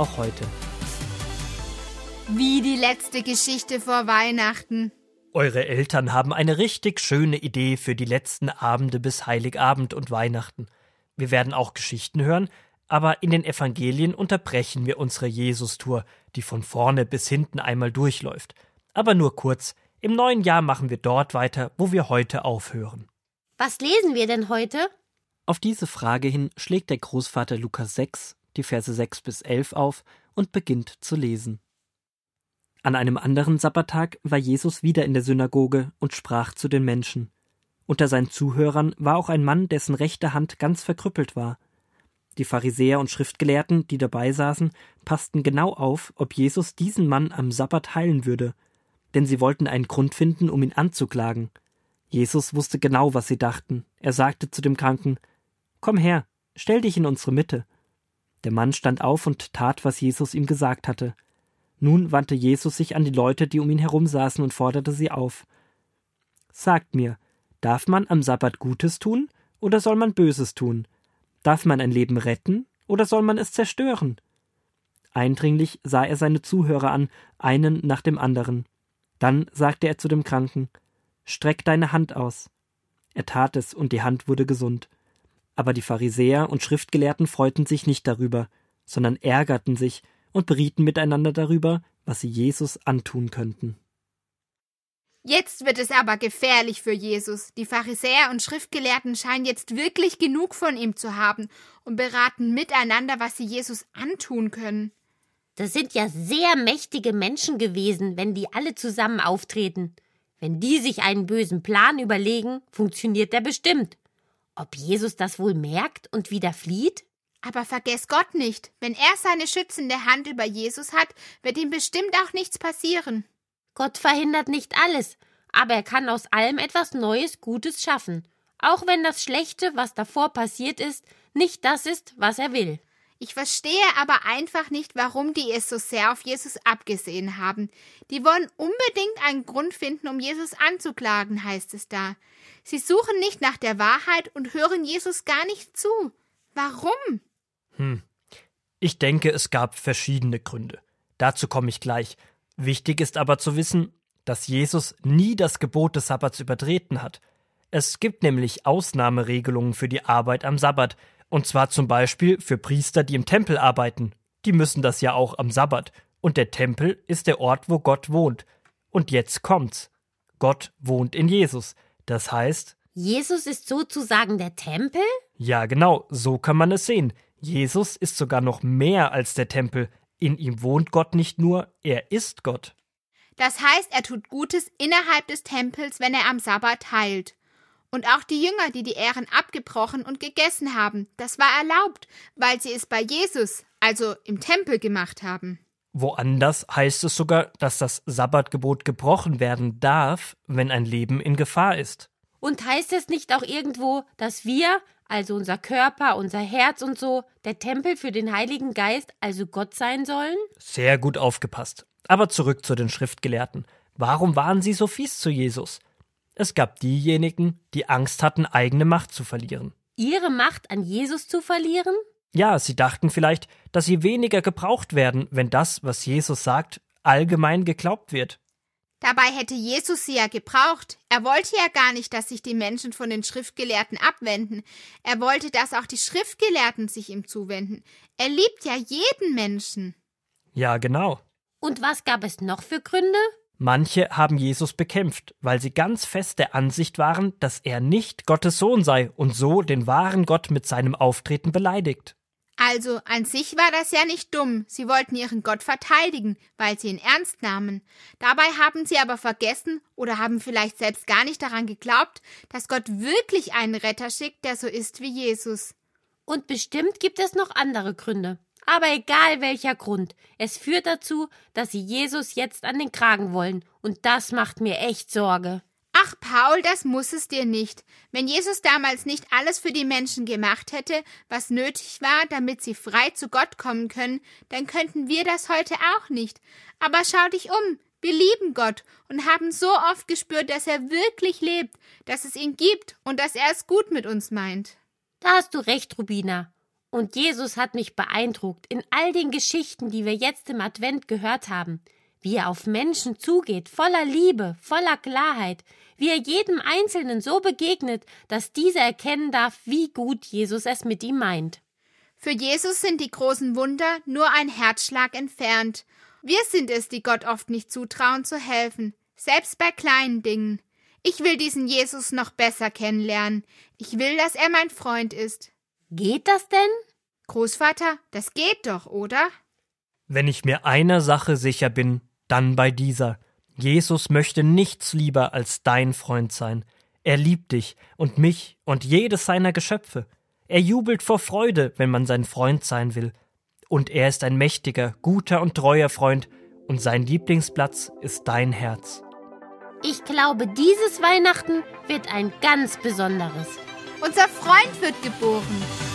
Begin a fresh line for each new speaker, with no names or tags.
auch heute.
Wie die letzte Geschichte vor Weihnachten.
Eure Eltern haben eine richtig schöne Idee für die letzten Abende bis Heiligabend und Weihnachten. Wir werden auch Geschichten hören, aber in den Evangelien unterbrechen wir unsere Jesus-Tour, die von vorne bis hinten einmal durchläuft. Aber nur kurz, im neuen Jahr machen wir dort weiter, wo wir heute aufhören.
Was lesen wir denn heute?
Auf diese Frage hin schlägt der Großvater Lukas 6, die Verse 6 bis 11 auf und beginnt zu lesen. An einem anderen Sabbattag war Jesus wieder in der Synagoge und sprach zu den Menschen. Unter seinen Zuhörern war auch ein Mann, dessen rechte Hand ganz verkrüppelt war. Die Pharisäer und Schriftgelehrten, die dabei saßen, passten genau auf, ob Jesus diesen Mann am Sabbat heilen würde, denn sie wollten einen Grund finden, um ihn anzuklagen. Jesus wusste genau, was sie dachten. Er sagte zu dem Kranken Komm her, stell dich in unsere Mitte. Der Mann stand auf und tat, was Jesus ihm gesagt hatte. Nun wandte Jesus sich an die Leute, die um ihn herum saßen, und forderte sie auf. Sagt mir, darf man am Sabbat Gutes tun oder soll man Böses tun? Darf man ein Leben retten oder soll man es zerstören? Eindringlich sah er seine Zuhörer an, einen nach dem anderen. Dann sagte er zu dem Kranken Streck deine Hand aus. Er tat es, und die Hand wurde gesund. Aber die Pharisäer und Schriftgelehrten freuten sich nicht darüber, sondern ärgerten sich und berieten miteinander darüber, was sie Jesus antun könnten.
Jetzt wird es aber gefährlich für Jesus. Die Pharisäer und Schriftgelehrten scheinen jetzt wirklich genug von ihm zu haben und beraten miteinander, was sie Jesus antun können.
Das sind ja sehr mächtige Menschen gewesen, wenn die alle zusammen auftreten. Wenn die sich einen bösen Plan überlegen, funktioniert der bestimmt. Ob Jesus das wohl merkt und wieder flieht?
Aber vergess Gott nicht. Wenn er seine schützende Hand über Jesus hat, wird ihm bestimmt auch nichts passieren.
Gott verhindert nicht alles, aber er kann aus allem etwas Neues, Gutes schaffen. Auch wenn das Schlechte, was davor passiert ist, nicht das ist, was er will.
Ich verstehe aber einfach nicht, warum die es so sehr auf Jesus abgesehen haben. Die wollen unbedingt einen Grund finden, um Jesus anzuklagen, heißt es da. Sie suchen nicht nach der Wahrheit und hören Jesus gar nicht zu. Warum?
Hm. Ich denke, es gab verschiedene Gründe. Dazu komme ich gleich. Wichtig ist aber zu wissen, dass Jesus nie das Gebot des Sabbats übertreten hat. Es gibt nämlich Ausnahmeregelungen für die Arbeit am Sabbat, und zwar zum Beispiel für Priester, die im Tempel arbeiten. Die müssen das ja auch am Sabbat. Und der Tempel ist der Ort, wo Gott wohnt. Und jetzt kommt's. Gott wohnt in Jesus. Das heißt.
Jesus ist sozusagen der Tempel?
Ja, genau, so kann man es sehen. Jesus ist sogar noch mehr als der Tempel. In ihm wohnt Gott nicht nur, er ist Gott.
Das heißt, er tut Gutes innerhalb des Tempels, wenn er am Sabbat heilt. Und auch die Jünger, die die Ehren abgebrochen und gegessen haben, das war erlaubt, weil sie es bei Jesus, also im Tempel, gemacht haben.
Woanders heißt es sogar, dass das Sabbatgebot gebrochen werden darf, wenn ein Leben in Gefahr ist.
Und heißt es nicht auch irgendwo, dass wir, also unser Körper, unser Herz und so, der Tempel für den Heiligen Geist, also Gott sein sollen?
Sehr gut aufgepasst. Aber zurück zu den Schriftgelehrten. Warum waren sie so fies zu Jesus? Es gab diejenigen, die Angst hatten, eigene Macht zu verlieren.
Ihre Macht an Jesus zu verlieren?
Ja, sie dachten vielleicht, dass sie weniger gebraucht werden, wenn das, was Jesus sagt, allgemein geglaubt wird.
Dabei hätte Jesus sie ja gebraucht. Er wollte ja gar nicht, dass sich die Menschen von den Schriftgelehrten abwenden. Er wollte, dass auch die Schriftgelehrten sich ihm zuwenden. Er liebt ja jeden Menschen.
Ja, genau.
Und was gab es noch für Gründe?
Manche haben Jesus bekämpft, weil sie ganz fest der Ansicht waren, dass er nicht Gottes Sohn sei und so den wahren Gott mit seinem Auftreten beleidigt.
Also an sich war das ja nicht dumm. Sie wollten ihren Gott verteidigen, weil sie ihn ernst nahmen. Dabei haben sie aber vergessen oder haben vielleicht selbst gar nicht daran geglaubt, dass Gott wirklich einen Retter schickt, der so ist wie Jesus.
Und bestimmt gibt es noch andere Gründe. Aber egal welcher Grund, es führt dazu, dass sie Jesus jetzt an den Kragen wollen. Und das macht mir echt Sorge.
Ach, Paul, das muss es dir nicht. Wenn Jesus damals nicht alles für die Menschen gemacht hätte, was nötig war, damit sie frei zu Gott kommen können, dann könnten wir das heute auch nicht. Aber schau dich um. Wir lieben Gott und haben so oft gespürt, dass er wirklich lebt, dass es ihn gibt und dass er es gut mit uns meint.
Da hast du recht, Rubina. Und Jesus hat mich beeindruckt in all den Geschichten, die wir jetzt im Advent gehört haben wie er auf Menschen zugeht, voller Liebe, voller Klarheit, wie er jedem Einzelnen so begegnet, dass dieser erkennen darf, wie gut Jesus es mit ihm meint.
Für Jesus sind die großen Wunder nur ein Herzschlag entfernt. Wir sind es, die Gott oft nicht zutrauen zu helfen, selbst bei kleinen Dingen. Ich will diesen Jesus noch besser kennenlernen. Ich will, dass er mein Freund ist.
Geht das denn?
Großvater, das geht doch, oder?
Wenn ich mir einer Sache sicher bin, dann bei dieser. Jesus möchte nichts lieber als dein Freund sein. Er liebt dich und mich und jedes seiner Geschöpfe. Er jubelt vor Freude, wenn man sein Freund sein will. Und er ist ein mächtiger, guter und treuer Freund, und sein Lieblingsplatz ist dein Herz.
Ich glaube, dieses Weihnachten wird ein ganz besonderes.
Unser Freund wird geboren.